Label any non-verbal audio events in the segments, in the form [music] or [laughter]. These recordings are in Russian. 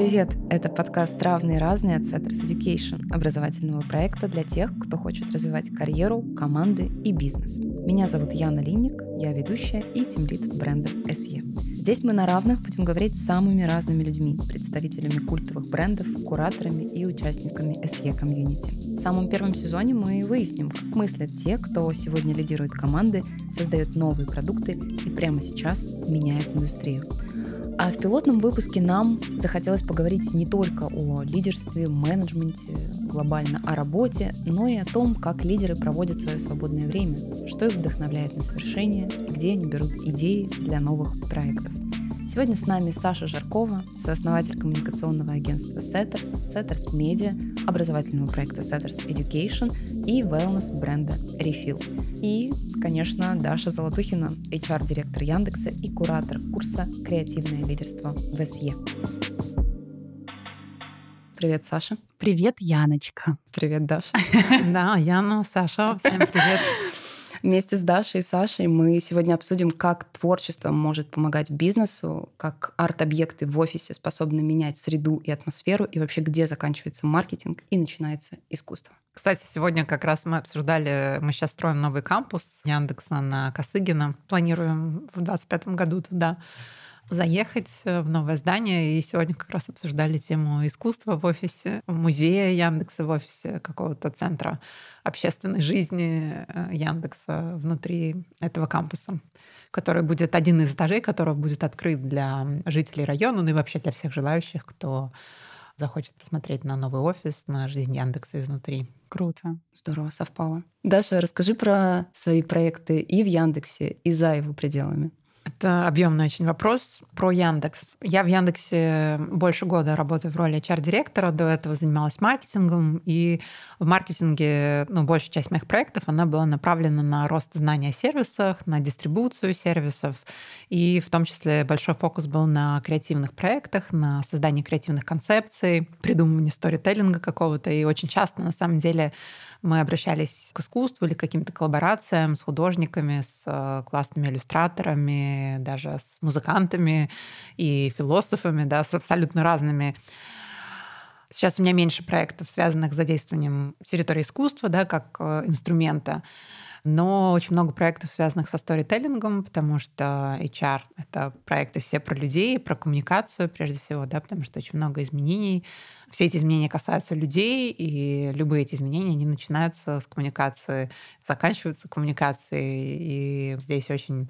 Привет! Это подкаст «Равные разные» от Setters Education, образовательного проекта для тех, кто хочет развивать карьеру, команды и бизнес. Меня зовут Яна Линник, я ведущая и тимлид бренда SE. Здесь мы на равных будем говорить с самыми разными людьми, представителями культовых брендов, кураторами и участниками SE комьюнити. В самом первом сезоне мы выясним, как мыслят те, кто сегодня лидирует команды, создает новые продукты и прямо сейчас меняет индустрию. А в пилотном выпуске нам захотелось поговорить не только о лидерстве, менеджменте, глобально о работе, но и о том, как лидеры проводят свое свободное время, что их вдохновляет на совершение где они берут идеи для новых проектов. Сегодня с нами Саша Жаркова, сооснователь коммуникационного агентства Setters, Setters Media, образовательного проекта Setters Education и wellness бренда Refill. И, конечно, Даша Золотухина, HR-директор Яндекса и куратор курса «Креативное лидерство в СЕ». Привет, Саша. Привет, Яночка. Привет, Даша. [laughs] Да, Яна, Саша, всем привет. Вместе с Дашей и Сашей мы сегодня обсудим, как творчество может помогать бизнесу, как арт-объекты в офисе способны менять среду и атмосферу, и вообще где заканчивается маркетинг и начинается искусство. Кстати, сегодня как раз мы обсуждали, мы сейчас строим новый кампус Яндекса на Косыгина. Планируем в 2025 году туда заехать э, в новое здание. И сегодня как раз обсуждали тему искусства в офисе, музея Яндекса в офисе, какого-то центра общественной жизни э, Яндекса внутри этого кампуса, который будет один из этажей, которого будет открыт для жителей района, ну и вообще для всех желающих, кто захочет посмотреть на новый офис, на жизнь Яндекса изнутри. Круто. Здорово совпало. Даша, расскажи про свои проекты и в Яндексе, и за его пределами. Это объемный очень вопрос про Яндекс. Я в Яндексе больше года работаю в роли HR-директора, до этого занималась маркетингом, и в маркетинге ну, большая часть моих проектов она была направлена на рост знания о сервисах, на дистрибуцию сервисов, и в том числе большой фокус был на креативных проектах, на создании креативных концепций, придумывании сторителлинга какого-то, и очень часто на самом деле мы обращались к искусству или к каким-то коллаборациям с художниками, с э, классными иллюстраторами, даже с музыкантами и философами, да, с абсолютно разными. Сейчас у меня меньше проектов, связанных с задействованием территории искусства, да, как э, инструмента но очень много проектов, связанных со сторителлингом, потому что HR — это проекты все про людей, про коммуникацию прежде всего, да, потому что очень много изменений. Все эти изменения касаются людей, и любые эти изменения, они начинаются с коммуникации, заканчиваются коммуникацией, и здесь очень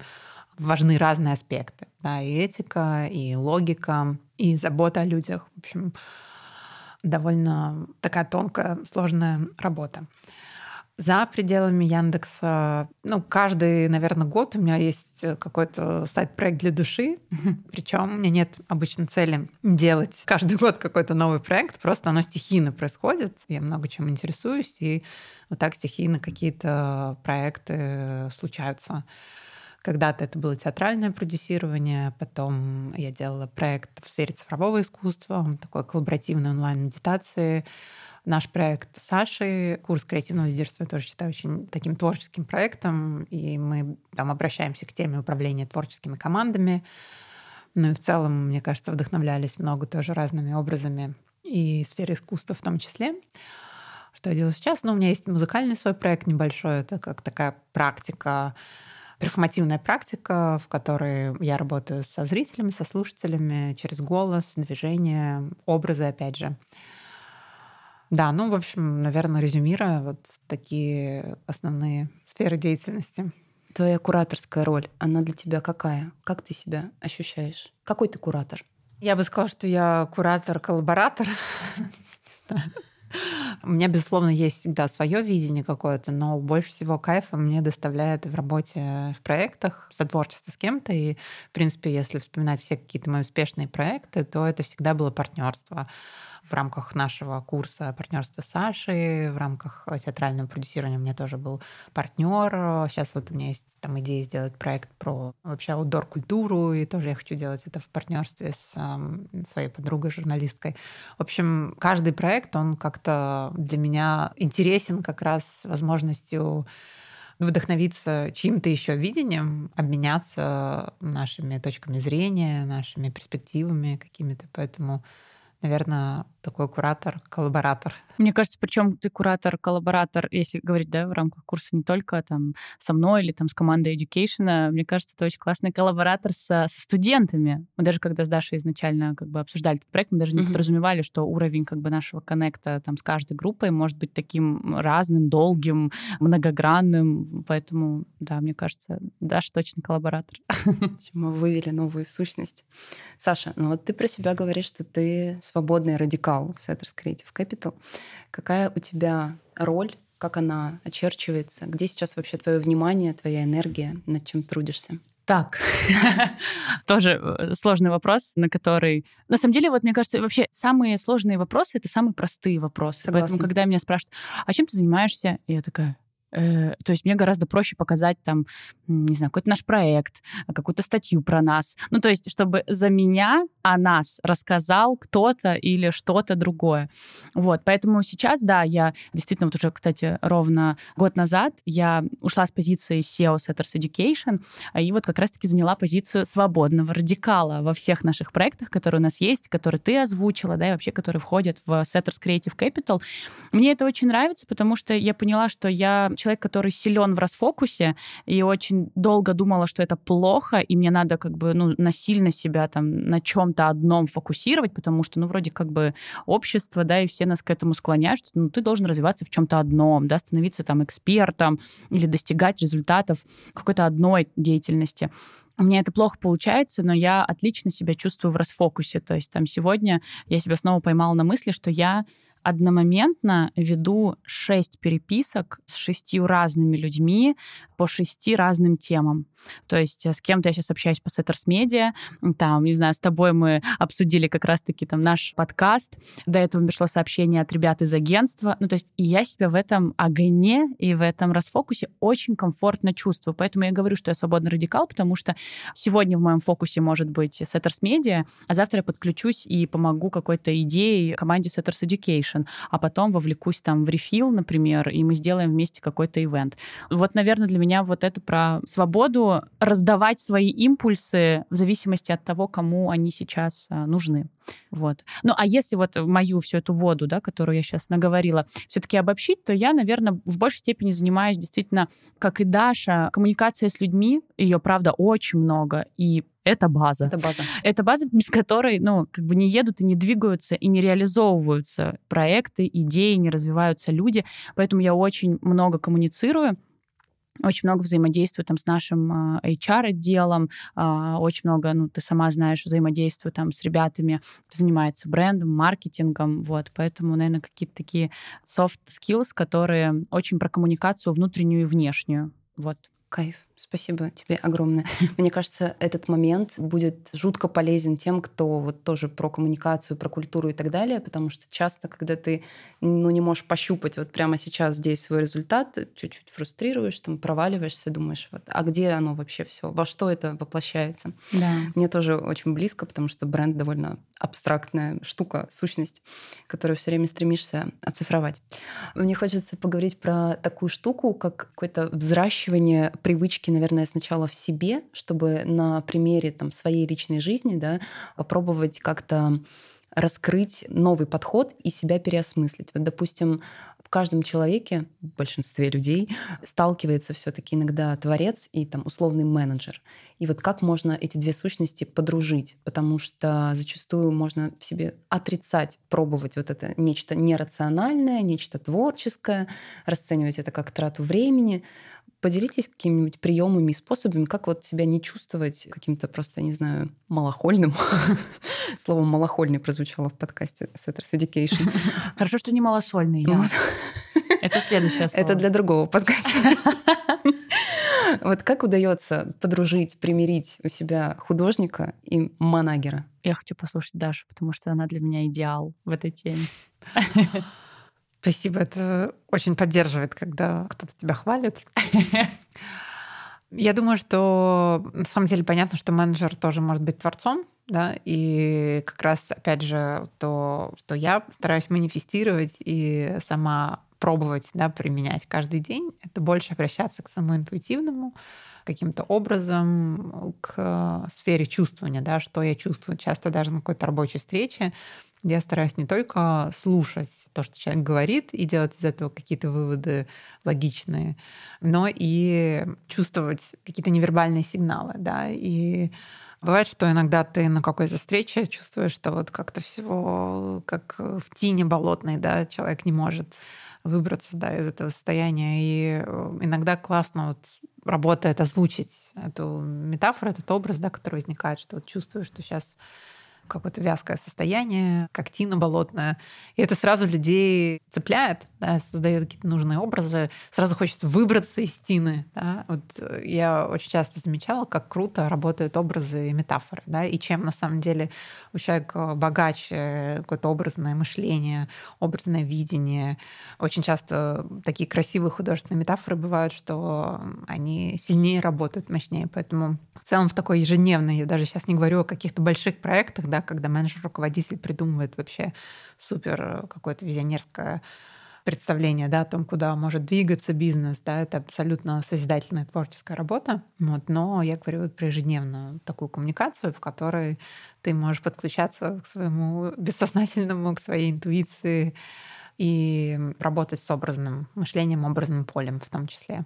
важны разные аспекты. Да, и этика, и логика, и забота о людях. В общем, довольно такая тонкая, сложная работа. За пределами Яндекса, ну, каждый, наверное, год у меня есть э, какой-то сайт-проект для души. Причем у меня нет обычно цели делать каждый год какой-то новый проект, просто оно стихийно происходит. Я много чем интересуюсь, и вот так стихийно какие-то проекты случаются. Когда-то это было театральное продюсирование, потом я делала проект в сфере цифрового искусства, такой коллаборативной онлайн-медитации. Наш проект с Сашей, курс креативного лидерства, я тоже считаю очень таким творческим проектом, и мы там обращаемся к теме управления творческими командами. Ну и в целом, мне кажется, вдохновлялись много тоже разными образами и сферы искусства в том числе. Что я делаю сейчас? Ну, у меня есть музыкальный свой проект небольшой, это как такая практика, перформативная практика, в которой я работаю со зрителями, со слушателями через голос, движение, образы, опять же. Да, ну, в общем, наверное, резюмируя, вот такие основные сферы деятельности. Твоя кураторская роль, она для тебя какая? Как ты себя ощущаешь? Какой ты куратор? Я бы сказала, что я куратор-коллаборатор. У меня, безусловно, есть всегда свое видение какое-то, но больше всего кайфа мне доставляет в работе в проектах, сотворчество с кем-то. И, в принципе, если вспоминать все какие-то мои успешные проекты, то это всегда было партнерство в рамках нашего курса партнерства с Сашей, в рамках театрального продюсирования у меня тоже был партнер. Сейчас вот у меня есть там идея сделать проект про вообще аутдор культуру, и тоже я хочу делать это в партнерстве с э, своей подругой журналисткой. В общем, каждый проект он как-то для меня интересен как раз возможностью вдохновиться чьим-то еще видением, обменяться нашими точками зрения, нашими перспективами какими-то. Поэтому наверное, такой куратор, коллаборатор. Мне кажется, причем ты куратор, коллаборатор, если говорить, да, в рамках курса не только там со мной или там с командой Education, мне кажется, это очень классный коллаборатор со, со студентами. Мы даже когда с Дашей изначально как бы обсуждали этот проект, мы даже не mm-hmm. подразумевали, что уровень как бы нашего коннекта там с каждой группой может быть таким разным, долгим, многогранным, поэтому, да, мне кажется, Даша точно коллаборатор. [laughs] Мы вывели новую сущность. Саша, ну вот ты про себя говоришь, что ты свободный радикал в Setters Creative Capital. Какая у тебя роль, как она очерчивается? Где сейчас вообще твое внимание, твоя энергия, над чем трудишься? Так, [laughs] тоже э, сложный вопрос, на который... На самом деле, вот мне кажется, вообще самые сложные вопросы — это самые простые вопросы. Согласна. Поэтому, когда меня спрашивают, а чем ты занимаешься? Я такая, Э, то есть мне гораздо проще показать там, не знаю, какой-то наш проект, какую-то статью про нас. Ну, то есть, чтобы за меня о нас рассказал кто-то или что-то другое. Вот, поэтому сейчас, да, я действительно вот уже, кстати, ровно год назад я ушла с позиции SEO Setters Education и вот как раз-таки заняла позицию свободного радикала во всех наших проектах, которые у нас есть, которые ты озвучила, да, и вообще, которые входят в Setters Creative Capital. Мне это очень нравится, потому что я поняла, что я человек, который силен в расфокусе, и очень долго думала, что это плохо, и мне надо как бы ну, насильно себя там на чем-то одном фокусировать, потому что, ну, вроде как бы общество, да, и все нас к этому склоняют, что ну, ты должен развиваться в чем-то одном, да, становиться там экспертом или достигать результатов какой-то одной деятельности. У меня это плохо получается, но я отлично себя чувствую в расфокусе. То есть там сегодня я себя снова поймала на мысли, что я одномоментно веду шесть переписок с шестью разными людьми по шести разным темам. То есть э, с кем-то я сейчас общаюсь по Setters Media, там, не знаю, с тобой мы обсудили как раз-таки там наш подкаст, до этого пришло сообщение от ребят из агентства, ну, то есть я себя в этом огне и в этом расфокусе очень комфортно чувствую, поэтому я говорю, что я свободный радикал, потому что сегодня в моем фокусе может быть Setters Media, а завтра я подключусь и помогу какой-то идее команде Setters Education, а потом вовлекусь там в рефил, например, и мы сделаем вместе какой-то ивент. Вот, наверное, для меня меня вот это про свободу раздавать свои импульсы в зависимости от того, кому они сейчас а, нужны. Вот. Ну, а если вот мою всю эту воду, да, которую я сейчас наговорила, все-таки обобщить, то я, наверное, в большей степени занимаюсь действительно, как и Даша, коммуникацией с людьми. Ее, правда, очень много. И это база. Это база. Это база, без которой, ну, как бы не едут и не двигаются, и не реализовываются проекты, идеи, не развиваются люди. Поэтому я очень много коммуницирую очень много взаимодействую там с нашим HR-отделом, а, очень много, ну, ты сама знаешь, взаимодействую там с ребятами, кто занимается брендом, маркетингом, вот, поэтому, наверное, какие-то такие soft skills, которые очень про коммуникацию внутреннюю и внешнюю, вот. Кайф. Спасибо тебе огромное. [laughs] Мне кажется, этот момент будет жутко полезен тем, кто вот тоже про коммуникацию, про культуру и так далее, потому что часто, когда ты ну, не можешь пощупать вот прямо сейчас здесь свой результат, чуть-чуть фрустрируешь, там проваливаешься, думаешь, вот, а где оно вообще все, во что это воплощается? Да. Мне тоже очень близко, потому что бренд довольно абстрактная штука, сущность, которую все время стремишься оцифровать. Мне хочется поговорить про такую штуку, как какое-то взращивание привычки наверное, сначала в себе, чтобы на примере там, своей личной жизни да, попробовать как-то раскрыть новый подход и себя переосмыслить. Вот, допустим, в каждом человеке, в большинстве людей, сталкивается все-таки иногда творец и там условный менеджер. И вот как можно эти две сущности подружить? Потому что зачастую можно в себе отрицать, пробовать вот это нечто нерациональное, нечто творческое, расценивать это как трату времени. Поделитесь какими-нибудь приемами и способами, как вот себя не чувствовать каким-то просто, не знаю, малохольным. [laughs] Слово малохольный прозвучало в подкасте Setters Education. [laughs] Хорошо, что не малосольный. [laughs] Это следующее слово. Это для другого подкаста. Вот как удается подружить, примирить у себя художника и манагера? Я хочу послушать Дашу, потому что она для меня идеал в этой теме. Спасибо, это очень поддерживает, когда кто-то тебя хвалит. [laughs] Я думаю, что на самом деле понятно, что менеджер тоже может быть творцом, да, и как раз, опять же, то, что я стараюсь манифестировать и сама пробовать, да, применять каждый день, это больше обращаться к своему интуитивному, каким-то образом к сфере чувствования, да, что я чувствую. Часто даже на какой-то рабочей встрече Я стараюсь не только слушать то, что человек говорит, и делать из этого какие-то выводы логичные, но и чувствовать какие-то невербальные сигналы, да, и Бывает, что иногда ты на какой-то встрече чувствуешь, что вот как-то всего как в тине болотной, да, человек не может выбраться да, из этого состояния. И э, иногда классно вот работает озвучить эту метафору, этот образ, да, который возникает, что вот чувствуешь, что сейчас какое-то вязкое состояние, как тина болотная. И это сразу людей цепляет, да, создает какие-то нужные образы. Сразу хочется выбраться из тины. Да. Вот э, я очень часто замечала, как круто работают образы и метафоры. Да, и чем на самом деле у человека богаче какое-то образное мышление, образное видение. Очень часто такие красивые художественные метафоры бывают, что они сильнее работают, мощнее. Поэтому в целом в такой ежедневной, я даже сейчас не говорю о каких-то больших проектах, да, когда менеджер-руководитель придумывает вообще супер э, какое-то визионерское представление да, о том, куда может двигаться бизнес. Да, это абсолютно созидательная творческая работа. Вот, но я говорю про ежедневную такую коммуникацию, в которой ты можешь подключаться к своему бессознательному, к своей интуиции и работать с образным мышлением, образным полем в том числе.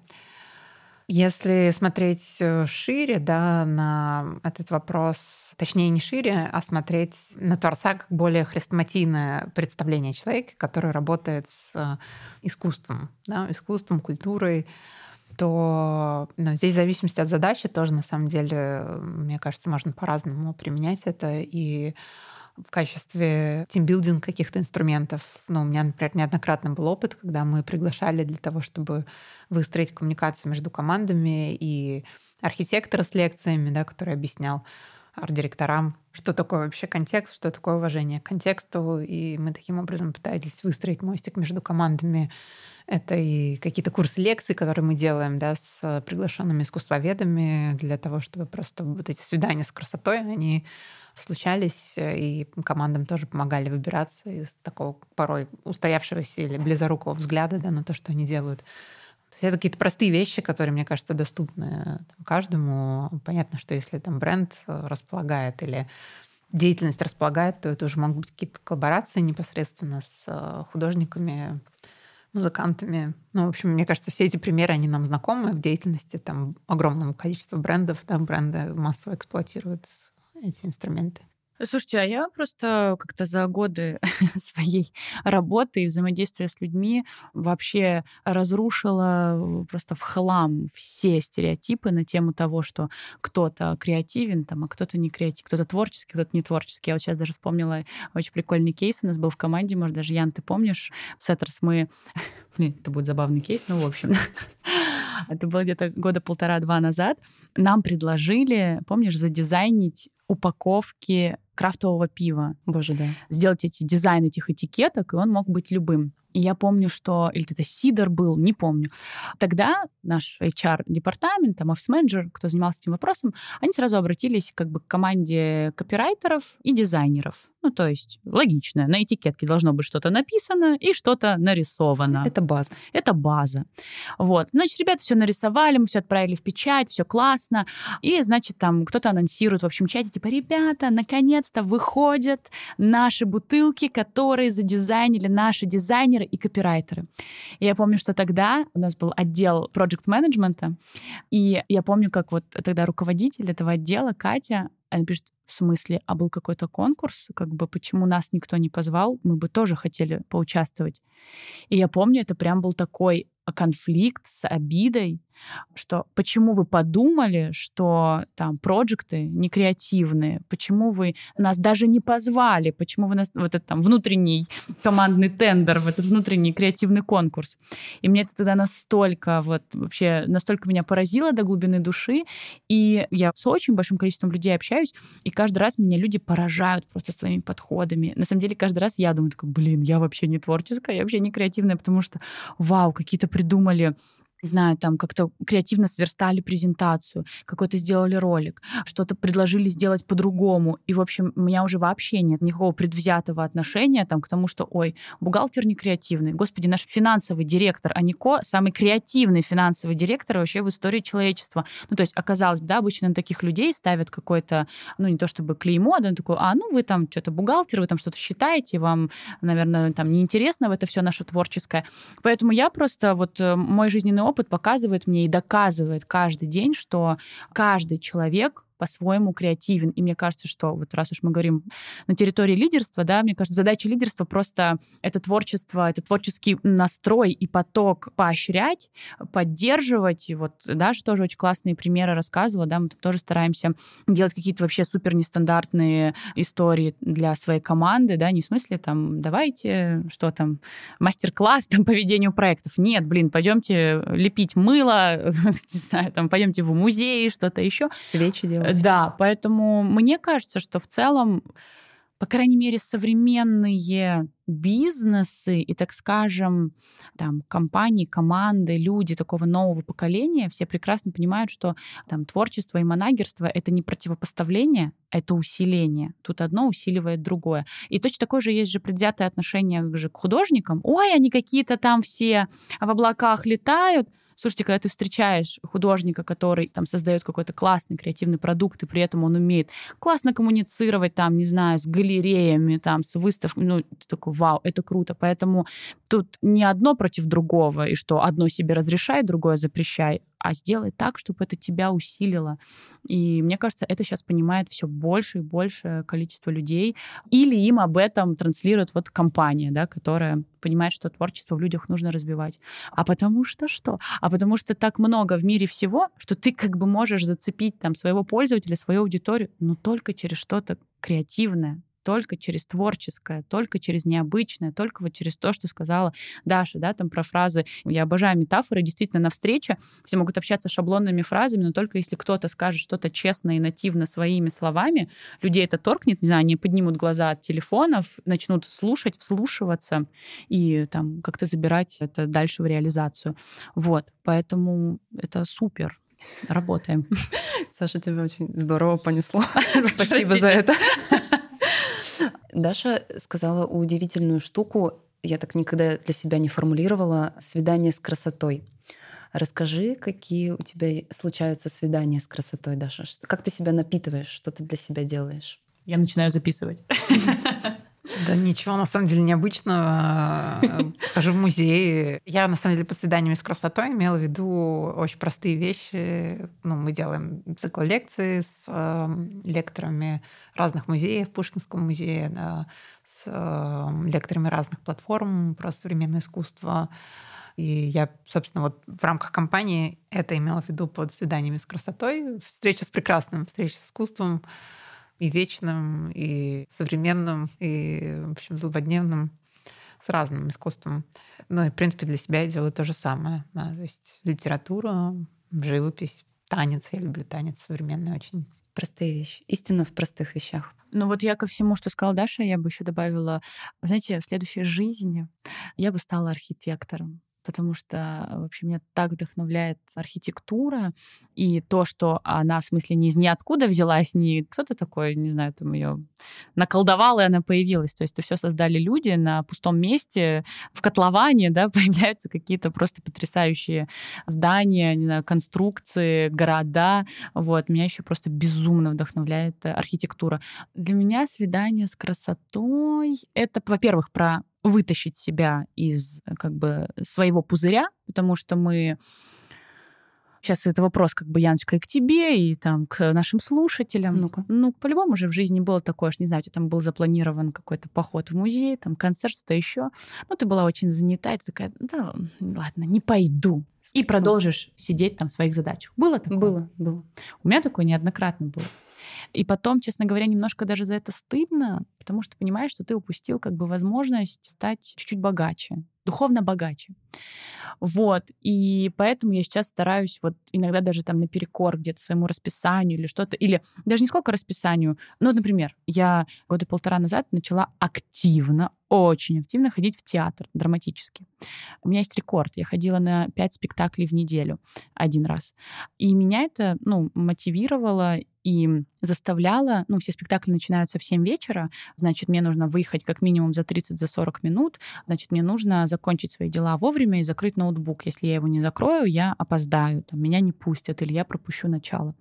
Если смотреть э, шире да, на этот вопрос, точнее не шире, а смотреть на Творца как более хрестоматийное представление человека, который работает с э, искусством, да, искусством, культурой, то ну, здесь в зависимости от задачи тоже, на самом деле, мне кажется, можно по-разному применять это. И в качестве тимбилдинг каких-то инструментов. Ну, у меня, например, неоднократно был опыт, когда мы приглашали для того, чтобы выстроить коммуникацию между командами и архитектора с лекциями, да, который объяснял арт-директорам, что такое вообще контекст, что такое уважение к контексту. И мы таким образом пытались выстроить мостик между командами. Это и какие-то курсы лекций, которые мы делаем да, с приглашенными искусствоведами для того, чтобы просто вот эти свидания с красотой, они случались, и командам тоже помогали выбираться из такого порой устоявшегося или близорукого взгляда да, на то, что они делают. То есть это какие-то простые вещи, которые, мне кажется, доступны там, каждому. Понятно, что если там бренд э, располагает или деятельность располагает, то это уже могут быть какие-то коллаборации непосредственно с э, художниками, музыкантами. Ну, в общем, мне кажется, все эти примеры, они нам знакомы в деятельности там огромного количества брендов, да, бренды массово эксплуатируют эти инструменты. Слушайте, а я просто как-то за годы [laughs] своей работы и взаимодействия с людьми вообще разрушила просто в хлам все стереотипы на тему того, что кто-то креативен, там, а кто-то не креативен, кто-то творческий, кто-то не творческий. Я вот сейчас даже вспомнила очень прикольный кейс у нас был в команде, может, даже Ян, ты помнишь, в Setters мы... [laughs] Блин, это будет забавный кейс, ну, в общем, [laughs] это было где-то года полтора-два назад, нам предложили, помнишь, задизайнить упаковки крафтового пива. Боже, да. Сделать эти дизайн этих этикеток, и он мог быть любым. И я помню, что... Или это сидр был, не помню. Тогда наш HR-департамент, там, офис-менеджер, кто занимался этим вопросом, они сразу обратились как бы к команде копирайтеров и дизайнеров. Ну, то есть логично. На этикетке должно быть что-то написано и что-то нарисовано. Это база. Это база. Вот. Значит, ребята все нарисовали, мы все отправили в печать, все классно. И, значит, там кто-то анонсирует в общем чате, типа, ребята, наконец-то выходят наши бутылки, которые задизайнили наши дизайнеры и копирайтеры. И я помню, что тогда у нас был отдел проект менеджмента и я помню, как вот тогда руководитель этого отдела, Катя, она пишет, в смысле, а был какой-то конкурс, как бы почему нас никто не позвал, мы бы тоже хотели поучаствовать. И я помню, это прям был такой конфликт с обидой, что почему вы подумали, что там проекты не креативные, почему вы нас даже не позвали, почему вы нас вот этот там внутренний командный тендер, в этот внутренний креативный конкурс. И мне это тогда настолько вот вообще настолько меня поразило до глубины души, и я с очень большим количеством людей общаюсь, и каждый раз меня люди поражают просто своими подходами. На самом деле каждый раз я думаю, такой, блин, я вообще не творческая, я вообще не креативная, потому что вау, какие-то придумали не знаю, там как-то креативно сверстали презентацию, какой-то сделали ролик, что-то предложили сделать по-другому. И, в общем, у меня уже вообще нет никакого предвзятого отношения там, к тому, что, ой, бухгалтер не креативный. Господи, наш финансовый директор Анико самый креативный финансовый директор вообще в истории человечества. Ну, то есть оказалось, да, обычно на таких людей ставят какой-то, ну, не то чтобы клеймо, да, такой, а, ну, вы там что-то бухгалтер, вы там что-то считаете, вам, наверное, там неинтересно в это все наше творческое. Поэтому я просто, вот э, мой жизненный опыт показывает мне и доказывает каждый день, что каждый человек по-своему креативен. И мне кажется, что вот раз уж мы говорим на территории лидерства, да, мне кажется, задача лидерства просто это творчество, это творческий настрой и поток поощрять, поддерживать. И вот Даша тоже очень классные примеры рассказывала, да, мы тоже стараемся делать какие-то вообще супер нестандартные истории для своей команды, да, не в смысле там, давайте, что там, мастер-класс там по ведению проектов. Нет, блин, пойдемте лепить мыло, [laughs] не знаю, там, пойдемте в музей, что-то еще. Свечи делать делать. Да, поэтому мне кажется, что в целом, по крайней мере, современные бизнесы и, так скажем, там, компании, команды, люди такого нового поколения, все прекрасно понимают, что там творчество и манагерство — это не противопоставление, это усиление. Тут одно усиливает другое. И точно такое же есть же предвзятое отношение же к художникам. Ой, они какие-то там все в облаках летают — Слушайте, когда ты встречаешь художника, который там создает какой-то классный креативный продукт, и при этом он умеет классно коммуницировать там, не знаю, с галереями, там, с выставками, ну, ты такой, вау, это круто. Поэтому тут не одно против другого, и что одно себе разрешай, другое запрещай, а сделай так, чтобы это тебя усилило. И мне кажется, это сейчас понимает все больше и больше количество людей. Или им об этом транслирует вот компания, да, которая понимает, что творчество в людях нужно развивать. А потому что что? А потому что так много в мире всего, что ты как бы можешь зацепить там своего пользователя, свою аудиторию, но только через что-то креативное, только через творческое, только через необычное, только вот через то, что сказала Даша, да, там про фразы. Я обожаю метафоры, действительно, на встрече все могут общаться шаблонными фразами, но только если кто-то скажет что-то честно и нативно своими словами, людей это торкнет, не знаю, они поднимут глаза от телефонов, начнут слушать, вслушиваться и там как-то забирать это дальше в реализацию. Вот, поэтому это супер. Работаем. [laughs] Саша, тебя очень здорово понесло. [laughs] Спасибо за это. [laughs] Даша сказала удивительную штуку, я так никогда для себя не формулировала, свидание с красотой. Расскажи, какие у тебя случаются свидания с красотой, Даша? Как ты себя напитываешь, что ты для себя делаешь? Я начинаю записывать. [laughs] Да ничего, на самом деле, необычного. [laughs] Хожу в музей. Я, на самом деле, под свиданиями с красотой имела в виду очень простые вещи. Ну, мы делаем цикл лекций с э, лекторами разных музеев, Пушкинского музея, да, с э, лекторами разных платформ про современное искусство. И я, собственно, вот в рамках компании это имела в виду под свиданиями с красотой. Встреча с прекрасным, встреча с искусством и вечным, и современным, и, в общем, злободневным, с разным искусством. Ну и, в принципе, для себя я делаю то же самое. Да, то есть литература, живопись, танец. Я люблю танец современный очень. Простые вещи. Истина в простых вещах. Ну вот я ко всему, что сказала Даша, я бы еще добавила, знаете, в следующей жизни я бы стала архитектором потому что вообще меня так вдохновляет архитектура и то, что она в смысле не из ниоткуда взялась, не кто-то такой, не знаю, там ее наколдовал, и она появилась. То есть это все создали люди на пустом месте, в котловане, да, [laughs] появляются какие-то просто потрясающие здания, не знаю, конструкции, города. Вот, меня еще просто безумно вдохновляет архитектура. Для меня свидание с красотой — это, во-первых, про вытащить себя из как бы своего пузыря, потому что мы Сейчас это вопрос, как бы, Яночка, и к тебе, и там к нашим слушателям. Ну-ка. Ну, по-любому же в жизни было такое, что, не знаю, у тебя там был запланирован какой-то поход в музей, там концерт, что-то еще. Ну, ты была очень занята, и ты такая, да, ладно, не пойду. И продолжишь сидеть там в своих задачах. Было такое? Было, было. У меня такое неоднократно было. И потом, честно говоря, немножко даже за это стыдно, потому что понимаешь, что ты упустил как бы возможность стать чуть-чуть богаче, духовно богаче. Вот. И поэтому я сейчас стараюсь вот иногда даже там наперекор где-то своему расписанию или что-то, или даже не сколько расписанию. Ну, например, я года полтора назад начала активно, очень активно ходить в театр драматический. У меня есть рекорд. Я ходила на пять спектаклей в неделю один раз. И меня это, ну, мотивировало и заставляла, ну, все спектакли начинаются в 7 вечера, значит, мне нужно выехать как минимум за 30-40 за 40 минут, значит, мне нужно закончить свои дела вовремя и закрыть ноутбук. Если я его не закрою, я опоздаю, там, меня не пустят или я пропущу начало.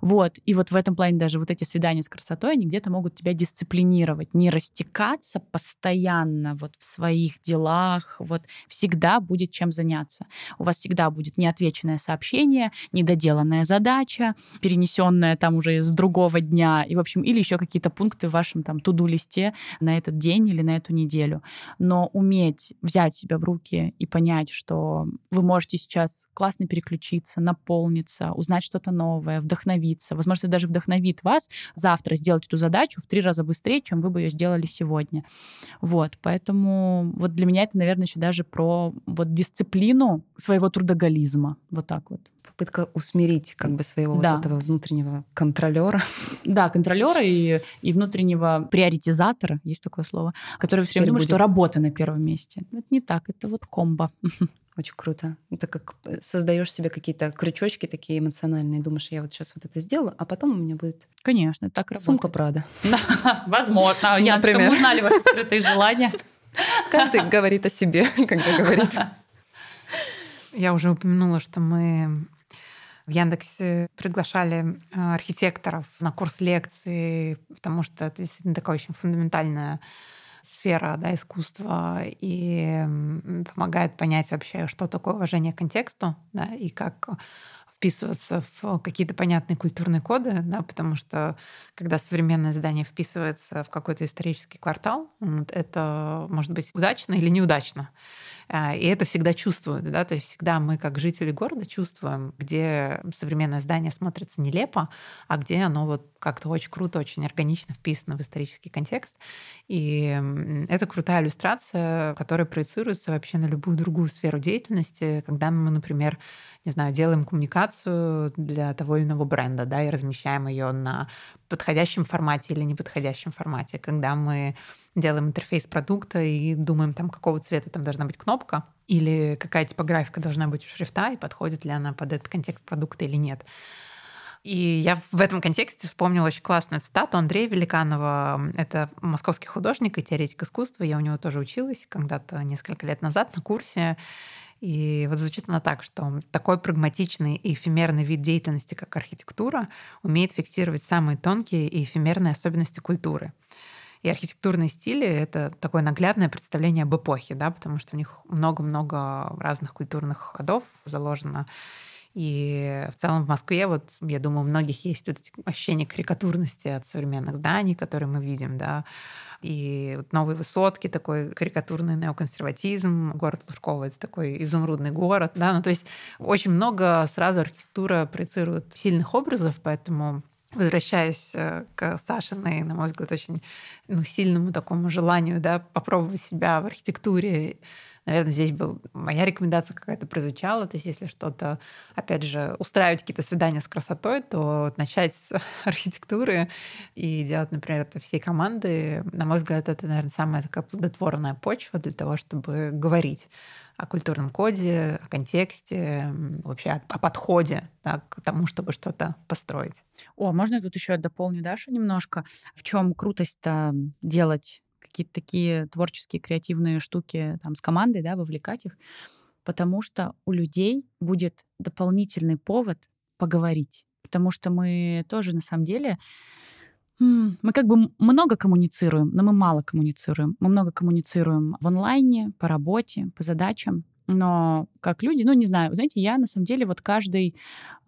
Вот. И вот в этом плане даже вот эти свидания с красотой, они где-то могут тебя дисциплинировать, не растекаться постоянно вот в своих делах, вот всегда будет чем заняться. У вас всегда будет неотвеченное сообщение, недоделанная задача, перенесенная там уже из другого дня, и, в общем, или еще какие-то пункты в вашем там туду-листе на этот день или на эту неделю. Но уметь взять себя в руки и понять, что вы можете сейчас классно переключиться, наполниться, узнать что-то новое, вдохновиться. Возможно, даже вдохновит вас завтра сделать эту задачу в три раза быстрее, чем вы бы ее сделали сегодня. Вот, поэтому вот для меня это, наверное, еще даже про вот дисциплину своего трудоголизма. Вот так вот попытка усмирить как бы своего да. вот этого внутреннего контролера. Да, контролера и, и внутреннего приоритизатора, есть такое слово, который все время думает, будет... что работа на первом месте. Это не так, это вот комбо. [laughs] Очень круто. Это как э, создаешь себе какие-то крючочки такие эмоциональные, думаешь, я вот сейчас вот это сделаю, а потом у меня будет... Конечно, так работает. Сумка Прада. [laughs] Возможно. [laughs] Я мы узнали ваши скрытые желания. Каждый говорит о себе, когда говорит. Я уже упомянула, что мы в Яндексе приглашали э, архитекторов на курс лекции, потому что это действительно такая очень фундаментальная сфера да, искусства и помогает понять вообще, что такое уважение к контексту, да, и как вписываться в какие-то понятные культурные коды, да, потому что когда современное здание вписывается в какой-то исторический квартал, это может быть удачно или неудачно. А, и это всегда чувствуют, да, то есть всегда мы, как жители города, чувствуем, где современное здание смотрится нелепо, а где оно вот как-то очень круто, очень органично вписано в исторический контекст. И это крутая иллюстрация, которая проецируется вообще на любую другую сферу деятельности, когда мы, например, не знаю, делаем коммуникацию для того или иного бренда, да, и размещаем ее на подходящем формате или неподходящем формате, когда мы делаем интерфейс продукта и думаем, там, какого цвета там должна быть кнопка, или какая типографика должна быть у шрифта, и подходит ли она под этот контекст продукта или нет. И я в этом контексте вспомнила очень классную цитату Андрея Великанова. Это московский художник и теоретик искусства. Я у него тоже училась когда-то несколько лет назад на курсе. И вот звучит она так, что такой прагматичный и эфемерный вид деятельности, как архитектура, умеет фиксировать самые тонкие и эфемерные особенности культуры. И архитектурные стили — это такое наглядное представление об эпохе, да, потому что в них много-много разных культурных ходов заложено. И в целом в Москве, вот, я думаю, у многих есть вот эти ощущения карикатурности от современных зданий, которые мы видим, да, и вот новые высотки, такой карикатурный неоконсерватизм, город Лужкова — это такой изумрудный город, да, ну то есть очень много сразу архитектура проецирует сильных образов, поэтому возвращаясь э, к Сашиной, на мой взгляд, очень ну, сильному такому желанию да, попробовать себя в архитектуре, Наверное, здесь бы моя рекомендация какая-то прозвучала. То есть, если что-то, опять же, устраивать какие-то свидания с красотой, то начать с [laughs] архитектуры и делать, например, это всей команды, на мой взгляд, это, наверное, самая такая плодотворная почва для того, чтобы говорить о культурном коде, о контексте, вообще о, о подходе да, к тому, чтобы что-то построить. О, можно я тут еще дополню Даша немножко? В чем крутость-то делать какие-то такие творческие, креативные штуки там с командой, да, вовлекать их, потому что у людей будет дополнительный повод поговорить. Потому что мы тоже на самом деле мы как бы много коммуницируем, но мы мало коммуницируем. Мы много коммуницируем в онлайне, по работе, по задачам. Но как люди, ну, не знаю, знаете, я на самом деле вот каждый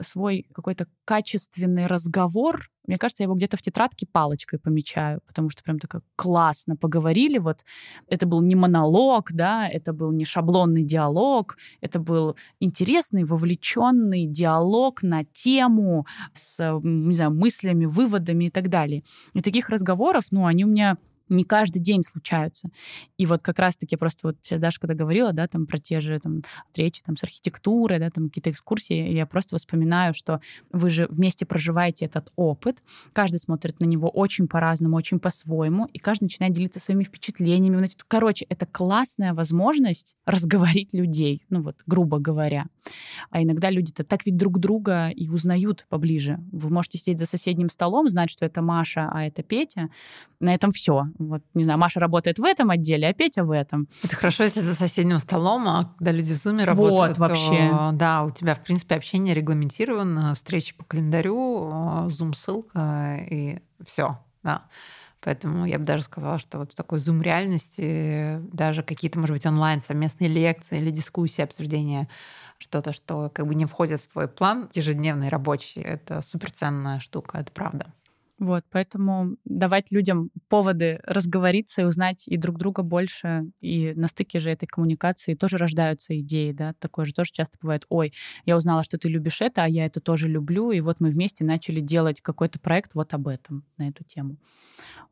свой какой-то качественный разговор, мне кажется, я его где-то в тетрадке палочкой помечаю, потому что прям так классно поговорили, вот это был не монолог, да, это был не шаблонный диалог, это был интересный, вовлеченный диалог на тему с, не знаю, мыслями, выводами и так далее. И таких разговоров, ну, они у меня не каждый день случаются. И вот как раз-таки просто вот Даша когда говорила, да, там про те же там встречи там с архитектурой, да, там какие-то экскурсии, я просто вспоминаю, что вы же вместе проживаете этот опыт, каждый смотрит на него очень по-разному, очень по-своему, и каждый начинает делиться своими впечатлениями. Короче, это классная возможность разговорить людей, ну вот, грубо говоря. А иногда люди-то так ведь друг друга и узнают поближе. Вы можете сидеть за соседним столом, знать, что это Маша, а это Петя. На этом все вот, не знаю, Маша работает в этом отделе, а Петя в этом. Это хорошо, если за соседним столом, а когда люди в зуме работают, вот, вообще. то да, у тебя, в принципе, общение регламентировано, встречи по календарю, зум-ссылка и все, да. Поэтому я бы даже сказала, что вот в такой зум-реальности даже какие-то, может быть, онлайн совместные лекции или дискуссии, обсуждения что-то, что как бы не входит в твой план ежедневный рабочий, это суперценная штука, это правда. Вот, поэтому давать людям поводы разговориться и узнать и друг друга больше, и на стыке же этой коммуникации тоже рождаются идеи, да, такое же тоже часто бывает, ой, я узнала, что ты любишь это, а я это тоже люблю, и вот мы вместе начали делать какой-то проект вот об этом, на эту тему.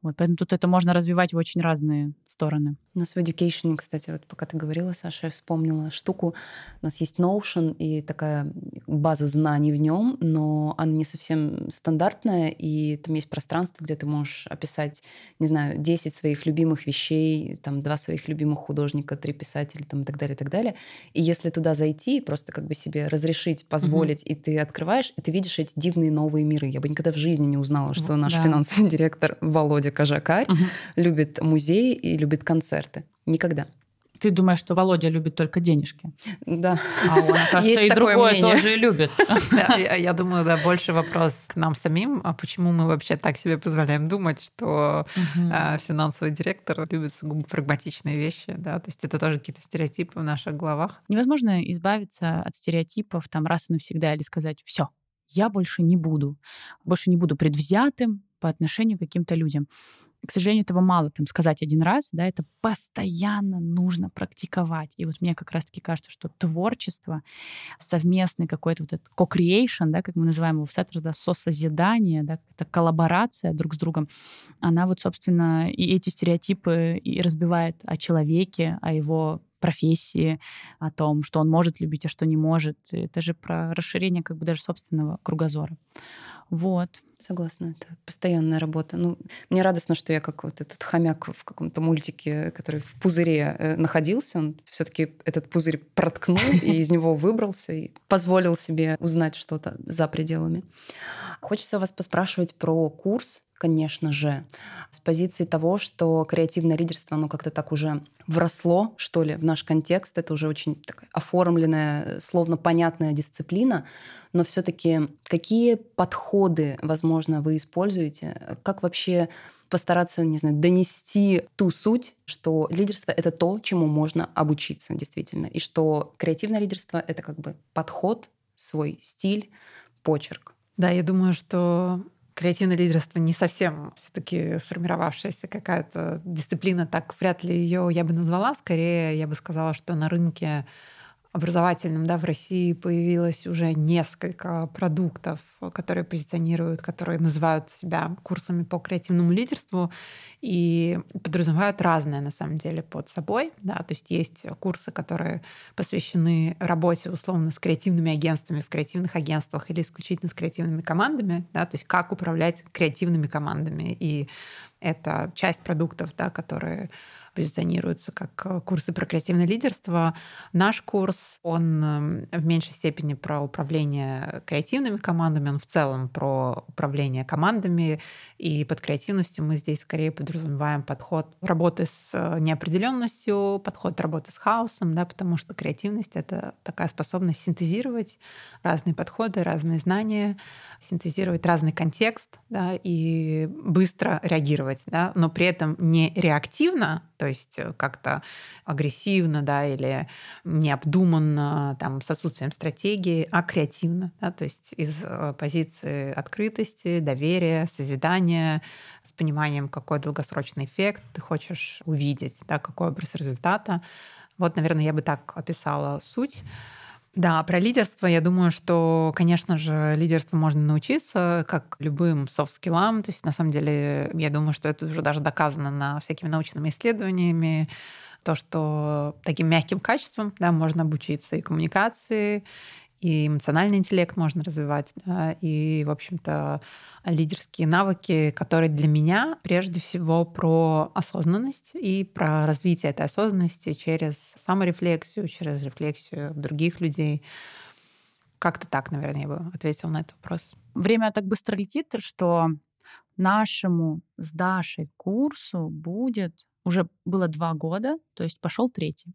Вот, поэтому тут это можно развивать в очень разные стороны. У нас в Education, кстати, вот пока ты говорила, Саша, я вспомнила штуку. У нас есть Notion и такая база знаний в нем, но она не совсем стандартная, и там есть пространство, где ты можешь описать, не знаю, 10 своих любимых вещей, там два своих любимых художника, три писателя там, и так далее, и так далее. И если туда зайти, просто как бы себе разрешить, позволить, угу. и ты открываешь, и ты видишь эти дивные новые миры. Я бы никогда в жизни не узнала, что наш да. финансовый [laughs] директор Володя Кожакарь угу. любит музей и любит концерты. Никогда. Ты думаешь, что Володя любит только денежки? Да. А он, [laughs] оказывается, Есть и другое мнение. тоже любит. [laughs] Да, я, я думаю, да, больше вопрос к нам самим, а почему мы вообще так себе позволяем думать, что угу. а, финансовый директор любит сугубо прагматичные вещи, да, то есть это тоже какие-то стереотипы в наших головах. Невозможно избавиться от стереотипов там раз и навсегда или сказать, все, я больше не буду, больше не буду предвзятым по отношению к каким-то людям к сожалению, этого мало там сказать один раз, да, это постоянно нужно практиковать. И вот мне как раз-таки кажется, что творчество, совместный какой-то вот этот co-creation, да, как мы называем его в Сеттер, да, сосозидание, да, это коллаборация друг с другом, она вот, собственно, и эти стереотипы и разбивает о человеке, о его профессии, о том, что он может любить, а что не может. Это же про расширение как бы даже собственного кругозора. Вот. Согласна, это постоянная работа. Ну, мне радостно, что я как вот этот хомяк в каком-то мультике, который в пузыре э, находился, он все-таки этот пузырь проткнул [laughs] и из него выбрался и позволил себе узнать что-то за пределами. Хочется вас поспрашивать про курс, конечно же, с позиции того, что креативное лидерство, оно как-то так уже вросло, что ли, в наш контекст. Это уже очень такая оформленная, словно понятная дисциплина. Но все таки какие подходы, возможно, вы используете? Как вообще постараться, не знаю, донести ту суть, что лидерство — это то, чему можно обучиться действительно, и что креативное лидерство — это как бы подход, свой стиль, почерк. Да, я думаю, что креативное лидерство не совсем все-таки сформировавшаяся какая-то дисциплина, так вряд ли ее я бы назвала. Скорее, я бы сказала, что на рынке образовательном, да, в России появилось уже несколько продуктов, которые позиционируют, которые называют себя курсами по креативному лидерству и подразумевают разное на самом деле под собой, да, то есть есть курсы, которые посвящены работе условно с креативными агентствами в креативных агентствах или исключительно с креативными командами, да, то есть как управлять креативными командами. И это часть продуктов, да, которые позиционируются как э, курсы про креативное лидерство. Наш курс, он эм, в меньшей степени про управление креативными командами, он в целом про управление командами. И под креативностью мы здесь скорее подразумеваем подход работы с э, неопределенностью, подход работы с хаосом, да, потому что креативность — это такая способность синтезировать разные подходы, разные знания, синтезировать разный контекст да, и быстро реагировать да, но при этом не реактивно, то есть э, как-то агрессивно, да, или необдуманно, там, с отсутствием стратегии, а креативно, да, то есть из э, позиции открытости, доверия, созидания, с пониманием, какой долгосрочный эффект ты хочешь увидеть, да, какой образ результата. Вот, наверное, я бы так описала суть. Да, про лидерство я думаю, что, конечно же, лидерству можно научиться, как любым софт-скиллам. То есть, на самом деле, я думаю, что это уже даже доказано на всякими научными исследованиями, то, что таким мягким качеством да, можно обучиться и коммуникации, и эмоциональный интеллект можно развивать, да, и, в общем-то, лидерские навыки, которые для меня прежде всего про осознанность и про развитие этой осознанности через саморефлексию, через рефлексию других людей. Как-то так, наверное, я бы ответила на этот вопрос. Время так быстро летит, что нашему с Дашей курсу будет уже было два года, то есть пошел третий.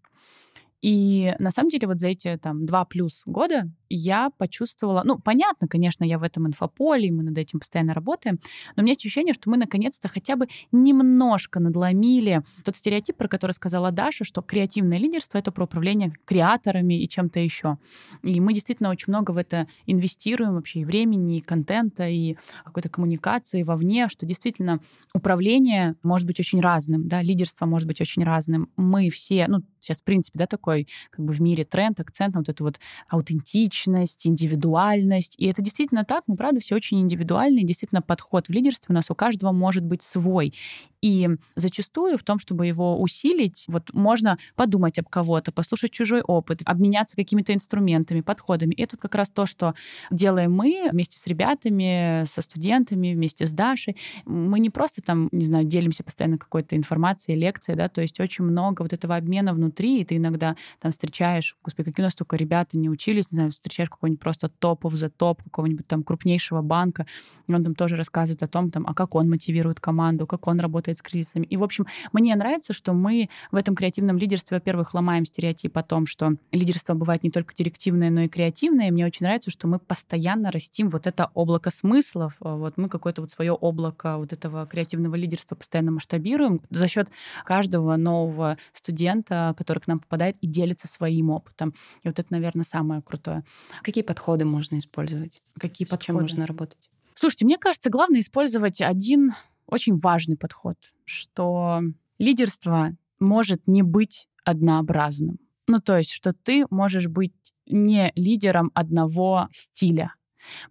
И на самом деле вот за эти там два плюс года я почувствовала, ну, понятно, конечно, я в этом инфополе, мы над этим постоянно работаем, но у меня есть ощущение, что мы наконец-то хотя бы немножко надломили тот стереотип, про который сказала Даша, что креативное лидерство — это про управление креаторами и чем-то еще. И мы действительно очень много в это инвестируем вообще и времени, и контента, и какой-то коммуникации вовне, что действительно управление может быть очень разным, да, лидерство может быть очень разным. Мы все, ну, сейчас, в принципе, да, такой как бы в мире тренд, акцент на вот эту вот аутентичность, индивидуальность. И это действительно так, мы, правда, все очень индивидуальны, действительно подход в лидерстве у нас у каждого может быть свой. И зачастую в том, чтобы его усилить, вот можно подумать об кого-то, послушать чужой опыт, обменяться какими-то инструментами, подходами. И это как раз то, что делаем мы вместе с ребятами, со студентами, вместе с Дашей. Мы не просто там, не знаю, делимся постоянно какой-то информацией, лекцией, да, то есть очень много вот этого обмена внутри, и ты иногда там встречаешь, господи, какие у нас только ребята не учились, не знаю, встречаешь какой-нибудь просто топов за топ, какого-нибудь там крупнейшего банка, и он там тоже рассказывает о том, там, а как он мотивирует команду, как он работает работает с кризисами. И, в общем, мне нравится, что мы в этом креативном лидерстве, во-первых, ломаем стереотип о том, что лидерство бывает не только директивное, но и креативное. И мне очень нравится, что мы постоянно растим вот это облако смыслов. Вот мы какое-то вот свое облако вот этого креативного лидерства постоянно масштабируем за счет каждого нового студента, который к нам попадает и делится своим опытом. И вот это, наверное, самое крутое. Какие подходы можно использовать? Какие С подходы? чем можно работать? Слушайте, мне кажется, главное использовать один очень важный подход, что лидерство может не быть однообразным. Ну, то есть, что ты можешь быть не лидером одного стиля,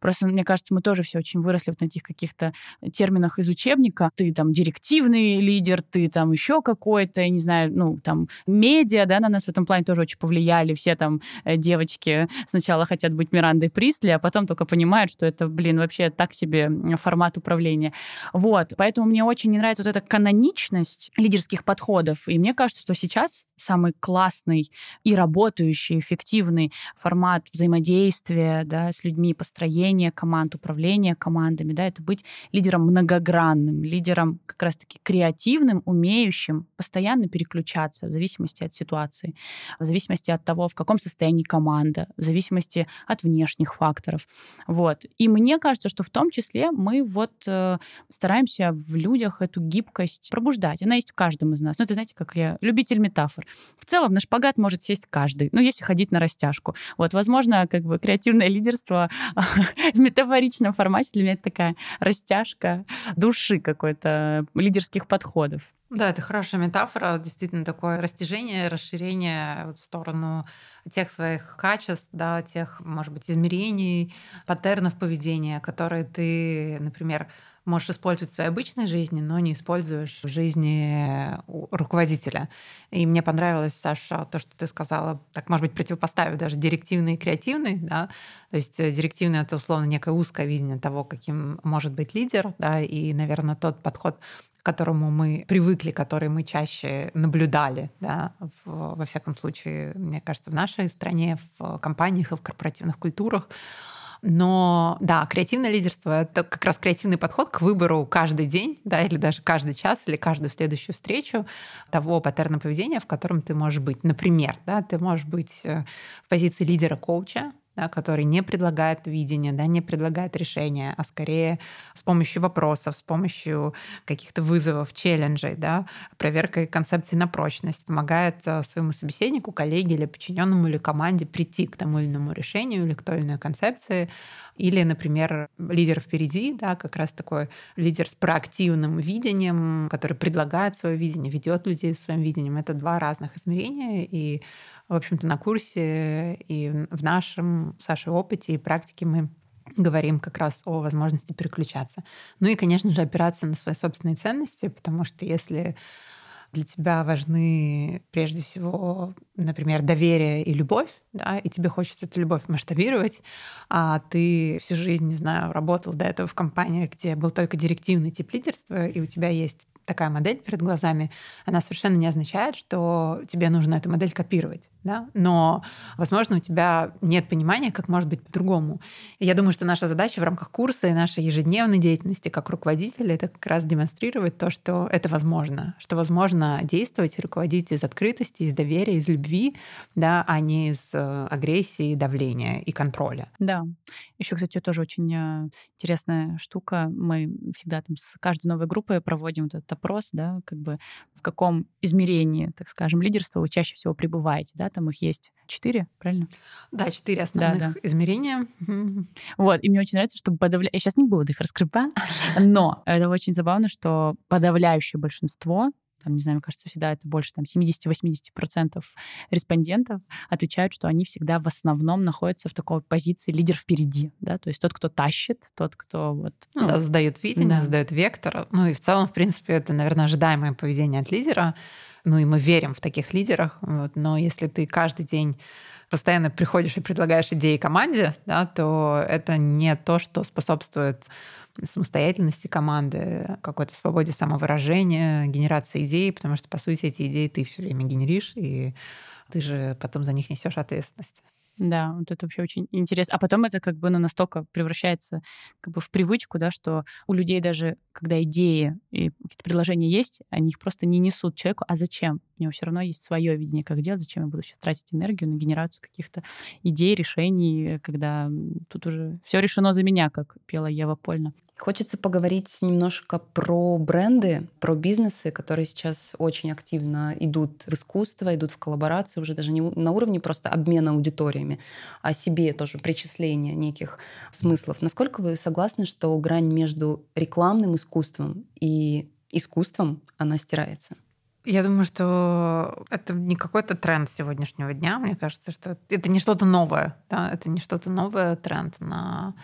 Просто, мне кажется, мы тоже все очень выросли вот на этих каких-то терминах из учебника. Ты там директивный лидер, ты там еще какой-то, я не знаю, ну, там, медиа, да, на нас в этом плане тоже очень повлияли. Все там э, девочки сначала хотят быть Мирандой Присли, а потом только понимают, что это, блин, вообще так себе формат управления. Вот, поэтому мне очень не нравится вот эта каноничность лидерских подходов. И мне кажется, что сейчас самый классный и работающий, эффективный формат взаимодействия да, с людьми, построения команд, управления командами, да, это быть лидером многогранным, лидером как раз-таки креативным, умеющим постоянно переключаться в зависимости от ситуации, в зависимости от того, в каком состоянии команда, в зависимости от внешних факторов. Вот. И мне кажется, что в том числе мы вот э, стараемся в людях эту гибкость пробуждать. Она есть в каждом из нас. Ну, это, знаете, как я любитель метафор. В целом на шпагат может сесть каждый, ну, если ходить на растяжку. Вот, возможно, как бы креативное лидерство [laughs] [laughs] в метафоричном формате для меня это такая растяжка души какой-то, лидерских подходов. Да, это хорошая метафора, действительно такое растяжение, расширение в сторону тех своих качеств, да, тех, может быть, измерений, паттернов поведения, которые ты, например, можешь использовать в своей обычной жизни, но не используешь в жизни руководителя. И мне понравилось, Саша, то, что ты сказала, так, может быть, противопоставив даже директивный и креативный, да, то есть директивный — это, условно, некое узкое видение того, каким может быть лидер, да, и, наверное, тот подход, к которому мы привыкли, который мы чаще наблюдали, да, в, во всяком случае, мне кажется, в нашей стране, в компаниях и в корпоративных культурах, но да, креативное лидерство — это как раз креативный подход к выбору каждый день, да, или даже каждый час, или каждую следующую встречу того паттерна поведения, в котором ты можешь быть. Например, да, ты можешь быть э, в позиции лидера-коуча, да, который не предлагает видение, да, не предлагает решения, а скорее с помощью вопросов, с помощью каких-то вызовов, челленджей, да, проверкой концепции на прочность, помогает э, своему собеседнику, коллеге или подчиненному или команде прийти к тому или иному решению или к той или иной концепции. Или, например, лидер впереди, да, как раз такой лидер с проактивным видением, который предлагает свое видение, ведет людей своим видением. Это два разных измерения, и в общем-то, на курсе и в нашем, Саше, опыте и практике мы говорим как раз о возможности переключаться. Ну и, конечно же, опираться на свои собственные ценности, потому что если для тебя важны прежде всего, например, доверие и любовь, да, и тебе хочется эту любовь масштабировать, а ты всю жизнь, не знаю, работал до этого в компании, где был только директивный тип лидерства, и у тебя есть такая модель перед глазами, она совершенно не означает, что тебе нужно эту модель копировать. Да? Но, возможно, у тебя нет понимания, как может быть по-другому. И я думаю, что наша задача в рамках курса и нашей ежедневной деятельности как руководителя это как раз демонстрировать то, что это возможно, что возможно действовать и руководить из открытости, из доверия, из любви, да, а не из э, агрессии, давления и контроля. Да. Еще, кстати, тоже очень э, интересная штука. Мы всегда там с каждой новой группой проводим вот этот опрос, да, как бы в каком измерении, так скажем, лидерства вы чаще всего пребываете, да, там их есть четыре, правильно? Да, четыре основных да, да. измерения. Вот, и мне очень нравится, что подавля... Я сейчас не буду их раскрывать, но это очень забавно, что подавляющее большинство там, не знаю, мне кажется, всегда это больше там 70-80% респондентов отвечают, что они всегда в основном находятся в такой позиции лидер впереди, да, то есть тот, кто тащит, тот, кто вот... Ну, ну да, задает видение, да. задает вектор. Ну и в целом, в принципе, это, наверное, ожидаемое поведение от лидера. Ну и мы верим в таких лидерах. Вот. Но если ты каждый день постоянно приходишь и предлагаешь идеи команде, да, то это не то, что способствует самостоятельности команды, какой-то свободе самовыражения, генерации идей, потому что, по сути, эти идеи ты все время генеришь, и ты же потом за них несешь ответственность. Да, вот это вообще очень интересно. А потом это как бы ну, настолько превращается как бы в привычку, да, что у людей даже, когда идеи и какие-то предложения есть, они их просто не несут человеку. А зачем? У него все равно есть свое видение, как делать. Зачем я буду сейчас тратить энергию на генерацию каких-то идей, решений, когда тут уже все решено за меня, как пела Ева Польна. Хочется поговорить немножко про бренды, про бизнесы, которые сейчас очень активно идут в искусство, идут в коллаборации, уже даже не на уровне просто обмена аудиториями, а себе тоже причисления неких смыслов. Насколько вы согласны, что грань между рекламным искусством и искусством, она стирается? Я думаю, что это не какой-то тренд сегодняшнего дня. Мне кажется, что это не что-то новое. Да? Это не что-то новое, тренд на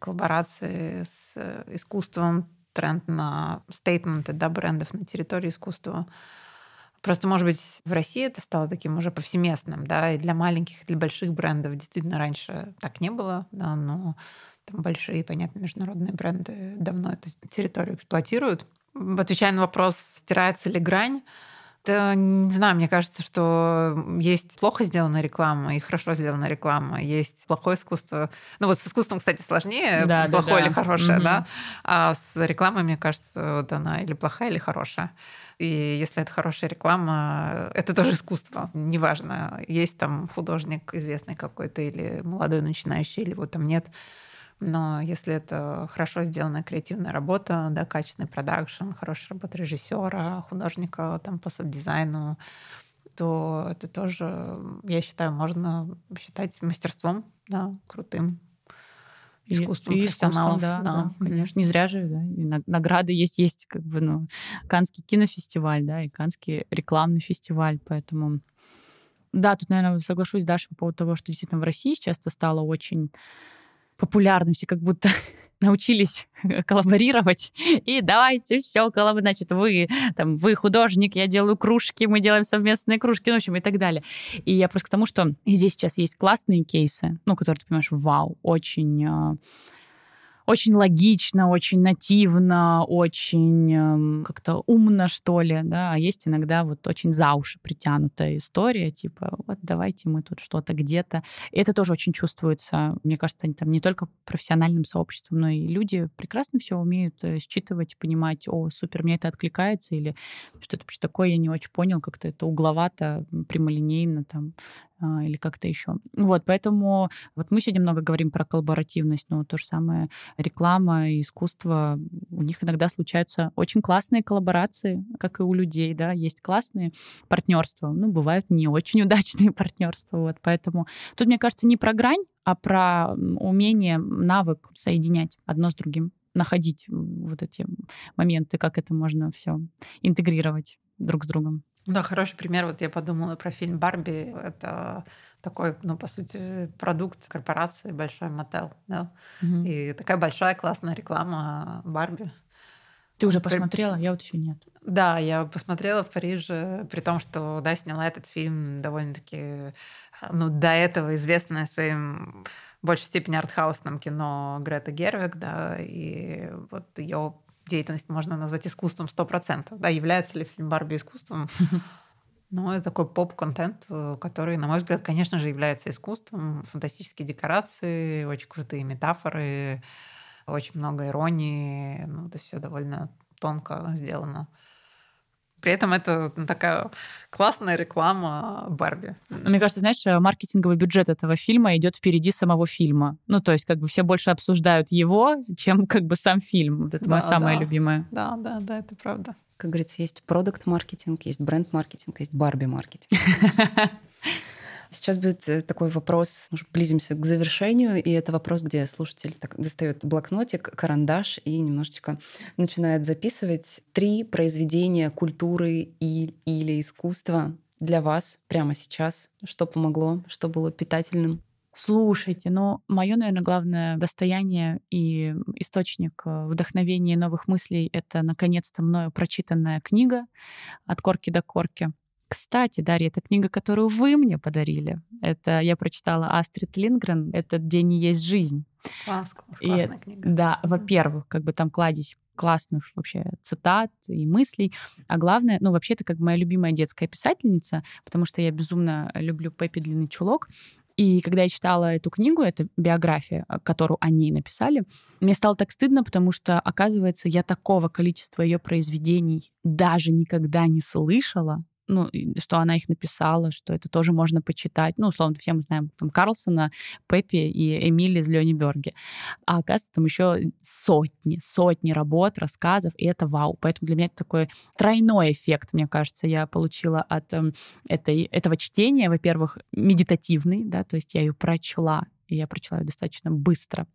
коллаборации с э, искусством, тренд на стейтменты да, брендов на территории искусства. Просто, может быть, в России это стало таким уже повсеместным, да, и для маленьких, и для больших брендов действительно раньше так не было, да, но там большие, понятно, международные бренды давно эту территорию эксплуатируют. Отвечая на вопрос, стирается ли грань, да, не знаю, мне кажется, что есть плохо сделанная реклама и хорошо сделанная реклама, есть плохое искусство. Ну вот с искусством, кстати, сложнее, да, плохое да, да. или хорошее, угу. да. А с рекламой, мне кажется, вот она или плохая, или хорошая. И если это хорошая реклама, это тоже искусство, неважно, есть там художник известный какой-то или молодой начинающий, или его там нет. Но если это хорошо сделанная креативная работа, да, качественный продакшн, хорошая работа режиссера, художника там, по дизайну, то это тоже, я считаю, можно считать мастерством, да, крутым искусством и, профессионалов. да, да, да, конечно. Не зря же, да, и награды есть, есть как бы, ну, Канский кинофестиваль, да, и Канский рекламный фестиваль, поэтому... Да, тут, наверное, соглашусь с Дашей по поводу того, что действительно в России сейчас это стало очень популярны, все как будто [laughs] научились [laughs] коллаборировать. И давайте все коллаборировать. Значит, вы, там, вы художник, я делаю кружки, мы делаем совместные кружки, ну, в общем, и так далее. И я просто к тому, что здесь сейчас есть классные кейсы, ну, которые ты понимаешь, вау, очень а, очень логично, очень нативно, очень э, как-то умно, что ли, да, а есть иногда вот очень за уши притянутая история, типа, вот давайте мы тут что-то где-то. И это тоже очень чувствуется, мне кажется, они там не только профессиональным сообществом, но и люди прекрасно все умеют э, считывать, понимать, о, супер, мне это откликается, или что это вообще такое, я не очень понял, как-то это угловато, прямолинейно, там, или как-то еще. Вот, поэтому вот мы сегодня много говорим про коллаборативность, но то же самое реклама и искусство, у них иногда случаются очень классные коллаборации, как и у людей, да, есть классные партнерства, ну, бывают не очень [laughs] удачные партнерства, вот, поэтому тут, мне кажется, не про грань, а про умение, навык соединять одно с другим находить вот эти моменты, как это можно все интегрировать друг с другом. Да, хороший пример. Вот я подумала про фильм «Барби». Это такой, ну, по сути, продукт корпорации «Большой мотел». Да? Угу. И такая большая классная реклама «Барби». Ты уже посмотрела? Я вот еще нет. Да, я посмотрела в Париже, при том, что, да, сняла этот фильм довольно-таки, ну, до этого известная своим в большей степени артхаусном кино Грета Гервик, да, и вот ее деятельность можно назвать искусством 100%. Да, является ли фильм Барби искусством? [laughs] Ну, это такой поп-контент, который, на мой взгляд, конечно же, является искусством. Фантастические декорации, очень крутые метафоры, очень много иронии. Ну, это все довольно тонко сделано. При этом это ну, такая классная реклама Барби. Мне кажется, знаешь, маркетинговый бюджет этого фильма идет впереди самого фильма. Ну, то есть, как бы все больше обсуждают его, чем как бы сам фильм. Вот это да, мое самое да. любимое. Да, да, да, это правда. Как говорится, есть продукт-маркетинг, есть бренд-маркетинг, есть Барби-маркетинг. [laughs] Сейчас будет э, такой вопрос, мы уже близимся к завершению, и это вопрос, где слушатель так достает блокнотик, карандаш и немножечко начинает записывать три произведения культуры и, или искусства для вас прямо сейчас. Что помогло, что было питательным? Слушайте, ну, мое, наверное, главное достояние и источник э, вдохновения и новых мыслей — это, наконец-то, мною прочитанная книга «От корки до корки». Кстати, Дарья, это книга, которую вы мне подарили. Это я прочитала Астрид Лингрен «Этот день и есть жизнь». Класс, класс, классная и, книга. Да, во-первых, как бы там кладезь классных вообще цитат и мыслей. А главное, ну, вообще, это как моя любимая детская писательница, потому что я безумно люблю Пеппи Длинный чулок. И когда я читала эту книгу, это биография, э, которую они написали, мне стало так стыдно, потому что, оказывается, я такого количества ее произведений даже никогда не слышала, ну, что она их написала, что это тоже можно почитать. Ну, условно, все мы знаем там Карлсона, Пеппи и Эмили из Лёниберги. А оказывается, там еще сотни, сотни работ, рассказов, и это вау. Поэтому для меня это такой тройной эффект, мне кажется, я получила от э, этой, этого чтения. Во-первых, медитативный, да, то есть я ее прочла и я прочла ее достаточно быстро,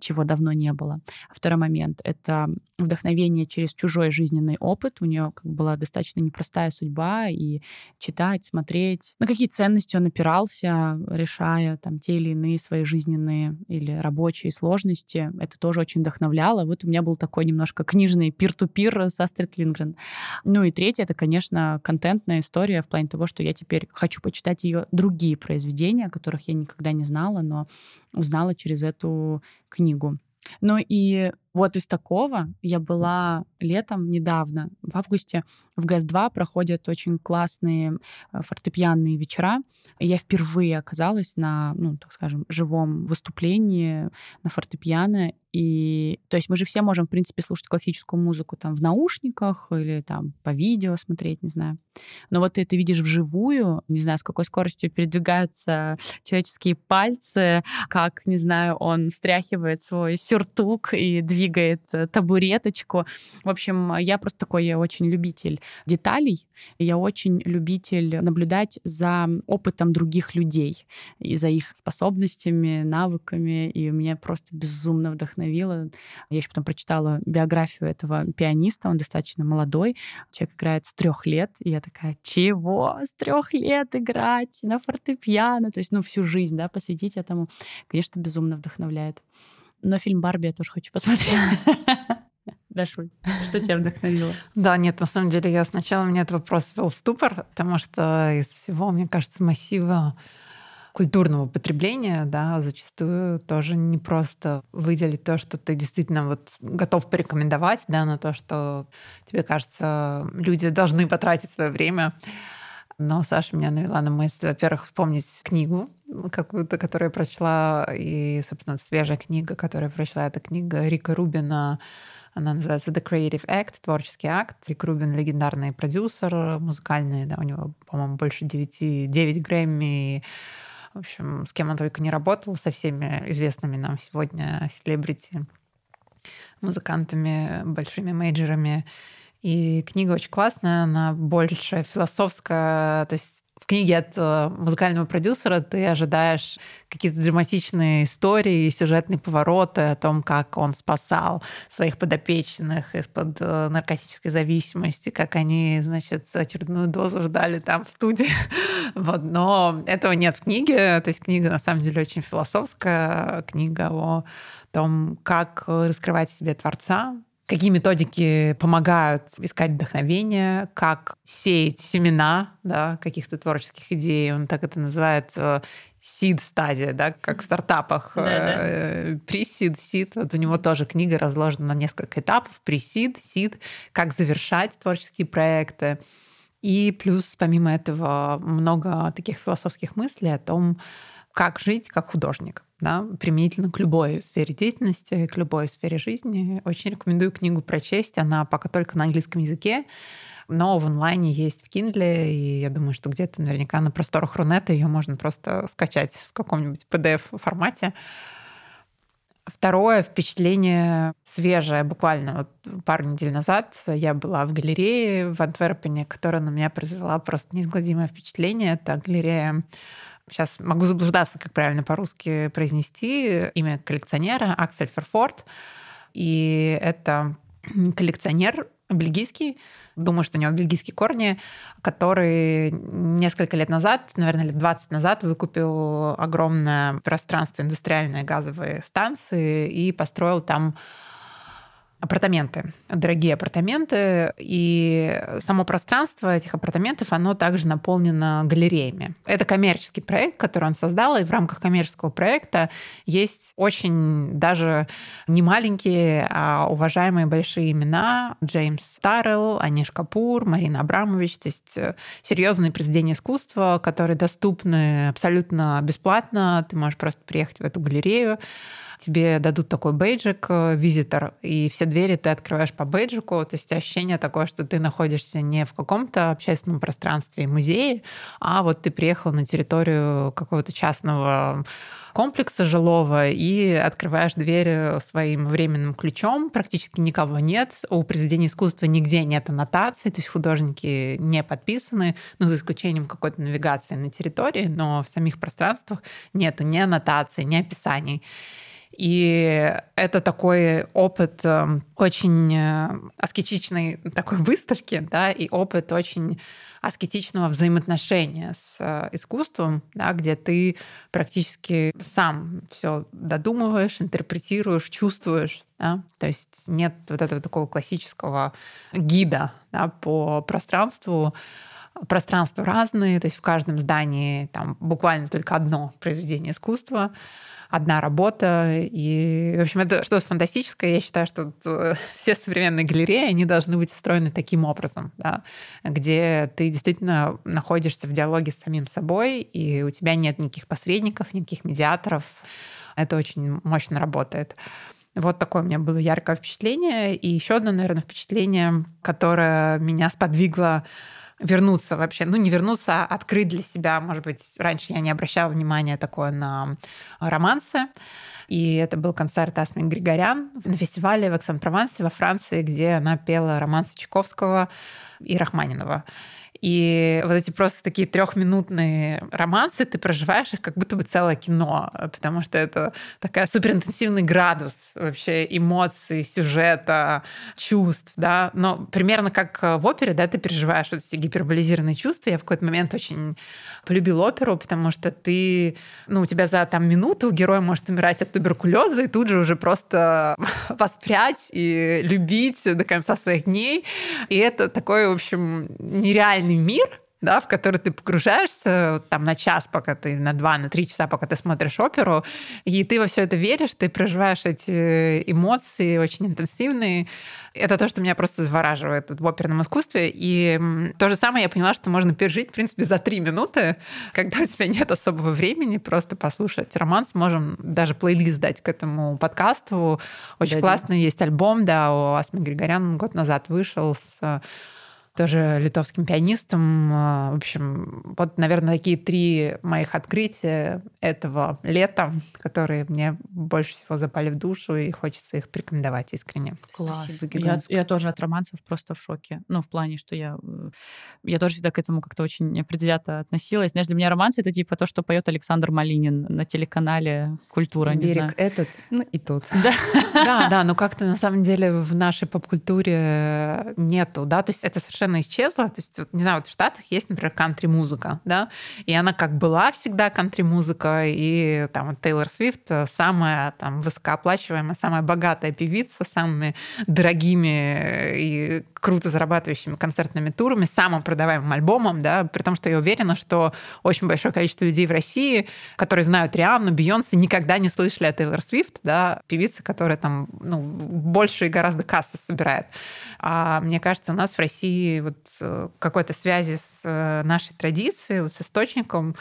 чего давно не было. Второй момент — это вдохновение через чужой жизненный опыт. У нее как была достаточно непростая судьба, и читать, смотреть, на какие ценности он опирался, решая там те или иные свои жизненные или рабочие сложности. Это тоже очень вдохновляло. Вот у меня был такой немножко книжный пир-ту-пир с Астрид Лингрен. Ну и третье — это, конечно, контентная история в плане того, что я теперь хочу почитать ее другие произведения, которых я никогда не знала, но узнала через эту книгу. Ну и вот из такого я была летом недавно, в августе, в ГАЗ-2 проходят очень классные э, фортепианные вечера. Я впервые оказалась на, ну, так скажем, живом выступлении на фортепиано. И, то есть мы же все можем, в принципе, слушать классическую музыку там в наушниках или там по видео смотреть, не знаю. Но вот ты это видишь вживую, не знаю, с какой скоростью передвигаются человеческие пальцы, как, не знаю, он встряхивает свой сюртук и двигает э, табуреточку. В общем, я просто такой, я очень любитель деталей. Я очень любитель наблюдать за опытом других людей и за их способностями, навыками. И меня просто безумно вдохновило. Я еще потом прочитала биографию этого пианиста. Он достаточно молодой. Человек играет с трех лет. И я такая, чего? С трех лет играть на фортепиано? То есть, ну, всю жизнь, да, посвятить этому. Конечно, безумно вдохновляет. Но фильм «Барби» я тоже хочу посмотреть. [laughs] Дашуль, что тебя вдохновило? Да, нет, на самом деле я сначала мне этот вопрос ввел в ступор, потому что из всего, мне кажется, массива культурного потребления, да, зачастую тоже не просто выделить то, что ты действительно вот готов порекомендовать, да, на то, что тебе кажется, люди должны потратить свое время. Но Саша меня навела на мысль, во-первых, вспомнить книгу какую-то, которую я прочла, и, собственно, свежая книга, которую я прочла, это книга Рика Рубина она называется The Creative Act, творческий акт. Рик Рубин — легендарный продюсер музыкальный, да, у него, по-моему, больше 9, 9 Грэмми. В общем, с кем он только не работал, со всеми известными нам сегодня селебрити, музыкантами, большими мейджерами. И книга очень классная, она больше философская, то есть в книге от э, музыкального продюсера ты ожидаешь какие-то драматичные истории, сюжетные повороты о том, как он спасал своих подопечных из-под э, наркотической зависимости, как они, значит, очередную дозу ждали там в студии. [laughs] вот. Но этого нет в книге. То есть книга, на самом деле, очень философская. Книга о том, как раскрывать в себе Творца, Какие методики помогают искать вдохновение, как сеять семена да, каких-то творческих идей. Он так это называет сид э, стадия, да, как в стартапах. Пресид, сид. Вот у него тоже книга разложена на несколько этапов. Пресид, сид, как завершать творческие проекты. И плюс, помимо этого, много таких философских мыслей о том, как жить как художник да, применительно к любой сфере деятельности, к любой сфере жизни. Очень рекомендую книгу прочесть. Она пока только на английском языке, но в онлайне есть в Kindle, и я думаю, что где-то наверняка на просторах Рунета ее можно просто скачать в каком-нибудь PDF-формате. Второе впечатление свежее, буквально вот пару недель назад я была в галерее в Антверпене, которая на меня произвела просто неизгладимое впечатление. Это галерея сейчас могу заблуждаться, как правильно по-русски произнести имя коллекционера, Аксель Ферфорд. И это коллекционер бельгийский, думаю, что у него бельгийские корни, который несколько лет назад, наверное, лет 20 назад выкупил огромное пространство индустриальной газовой станции и построил там апартаменты, дорогие апартаменты, и само пространство этих апартаментов, оно также наполнено галереями. Это коммерческий проект, который он создал, и в рамках коммерческого проекта есть очень даже не маленькие, а уважаемые большие имена. Джеймс Таррелл, Аниш Капур, Марина Абрамович, то есть э, серьезные произведения искусства, которые доступны абсолютно бесплатно. Ты можешь просто приехать в эту галерею, тебе дадут такой бейджик, э, визитор, и все двери ты открываешь по бейджику, то есть ощущение такое, что ты находишься не в каком-то общественном пространстве и музее, а вот ты приехал на территорию какого-то частного комплекса жилого и открываешь дверь своим временным ключом, практически никого нет, у произведения искусства нигде нет аннотаций, то есть художники не подписаны, ну, за исключением какой-то навигации на территории, но в самих пространствах нету ни аннотаций, ни описаний. И это такой опыт эм, очень э, аскетичной такой выставки, да, и опыт очень аскетичного взаимоотношения с э, искусством, да, где ты практически сам все додумываешь, интерпретируешь, чувствуешь. Да? То есть нет вот этого такого классического гида да, по пространству, пространства разные, то есть в каждом здании там буквально только одно произведение искусства, одна работа. И, в общем, это что-то фантастическое. Я считаю, что э, все современные галереи, они должны быть устроены таким образом, да, где ты действительно находишься в диалоге с самим собой, и у тебя нет никаких посредников, никаких медиаторов. Это очень мощно работает. Вот такое у меня было яркое впечатление. И еще одно, наверное, впечатление, которое меня сподвигло вернуться вообще, ну не вернуться, а открыть для себя, может быть, раньше я не обращала внимания такое на романсы, и это был концерт Асми Григорян на фестивале в Эксан-Провансе во Франции, где она пела романсы Чайковского и Рахманинова. И вот эти просто такие трехминутные романсы, ты проживаешь их как будто бы целое кино, потому что это такая суперинтенсивный градус вообще эмоций, сюжета, чувств, да. Но примерно как в опере, да, ты переживаешь вот эти гиперболизированные чувства. Я в какой-то момент очень полюбил оперу, потому что ты, ну, у тебя за там минуту герой может умирать от туберкулеза, и тут же уже просто [laughs] воспрять и любить до конца своих дней. И это такой, в общем, нереальный мир, да, в который ты погружаешься там на час, пока ты, на два, на три часа, пока ты смотришь оперу, и ты во все это веришь, ты проживаешь эти эмоции очень интенсивные. Это то, что меня просто завораживает в оперном искусстве. И то же самое я поняла, что можно пережить, в принципе, за три минуты, [laughs] когда у тебя нет особого времени, просто послушать романс. Можем даже плейлист дать к этому подкасту. Очень Дадим. классный есть альбом, да, у Асмы Григорян год назад вышел с тоже литовским пианистом. А, в общем, вот, наверное, такие три моих открытия этого лета, которые мне больше всего запали в душу, и хочется их порекомендовать искренне. Класс. я, я тоже от романсов просто в шоке. Ну, в плане, что я, э, я тоже всегда к этому как-то очень предвзято относилась. Знаешь, для меня романс — это типа то, что поет Александр Малинин на телеканале «Культура». Берег этот, ну и тот. [laughs] Да, да, да, но как-то на самом деле в нашей поп-культуре нету, да, то есть это совершенно совершенно исчезла. То есть, вот, не знаю, вот в Штатах есть, например, кантри-музыка, да, и она как была всегда кантри-музыка, и там Тейлор Свифт э, самая там высокооплачиваемая, самая богатая певица, самыми дорогими и круто зарабатывающими концертными турами, самым продаваемым альбомом, да, при том, что я уверена, что очень большое количество людей в России, которые знают Рианну, Бейонсе, никогда не слышали о Тейлор Свифт, да, певица, которая там ну, больше и гораздо кассы собирает. А мне кажется, у нас в России вот э, какой-то связи с э, нашей традицией, вот с источником,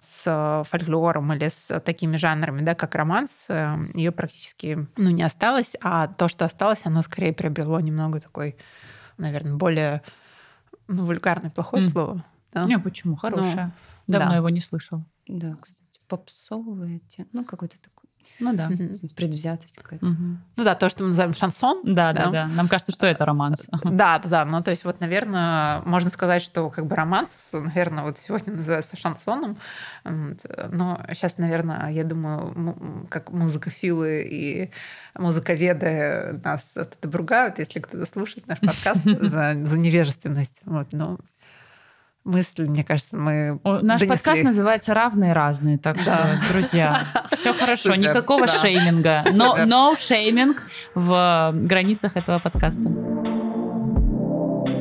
с э, фольклором или с такими жанрами, да, как романс, ее практически ну, не осталось, а то, что осталось, оно скорее приобрело немного такой, наверное, более ну, вульгарное, плохое mm. слово. Да? Не, почему? Хорошее. Ну, Давно да. его не слышал. Да, кстати, попсовые, ну, какой-то такой ну да. Предвзятость какая-то. Угу. Ну да, то, что мы называем шансон. Да, да, да, да. Нам кажется, что это романс. Да, да, да. Ну, то есть, вот, наверное, можно сказать, что как бы романс, наверное, вот сегодня называется шансоном. Но сейчас, наверное, я думаю, как музыкофилы и музыковеды нас это обругают, если кто-то слушает наш подкаст [laughs] за, за невежественность. Вот, но мысль, мне кажется, мы О, Наш донесли. подкаст называется «Равные разные», так что, друзья, все хорошо, никакого шейминга. Но no шейминг в границах этого подкаста.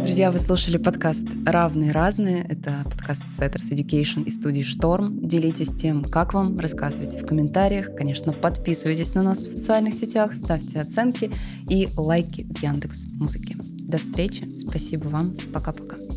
Друзья, вы слушали подкаст «Равные разные». Это подкаст Setters Education и студии «Шторм». Делитесь тем, как вам, рассказывайте в комментариях. Конечно, подписывайтесь на нас в социальных сетях, ставьте оценки и лайки в Яндекс Музыке. До встречи. Спасибо вам. Пока-пока.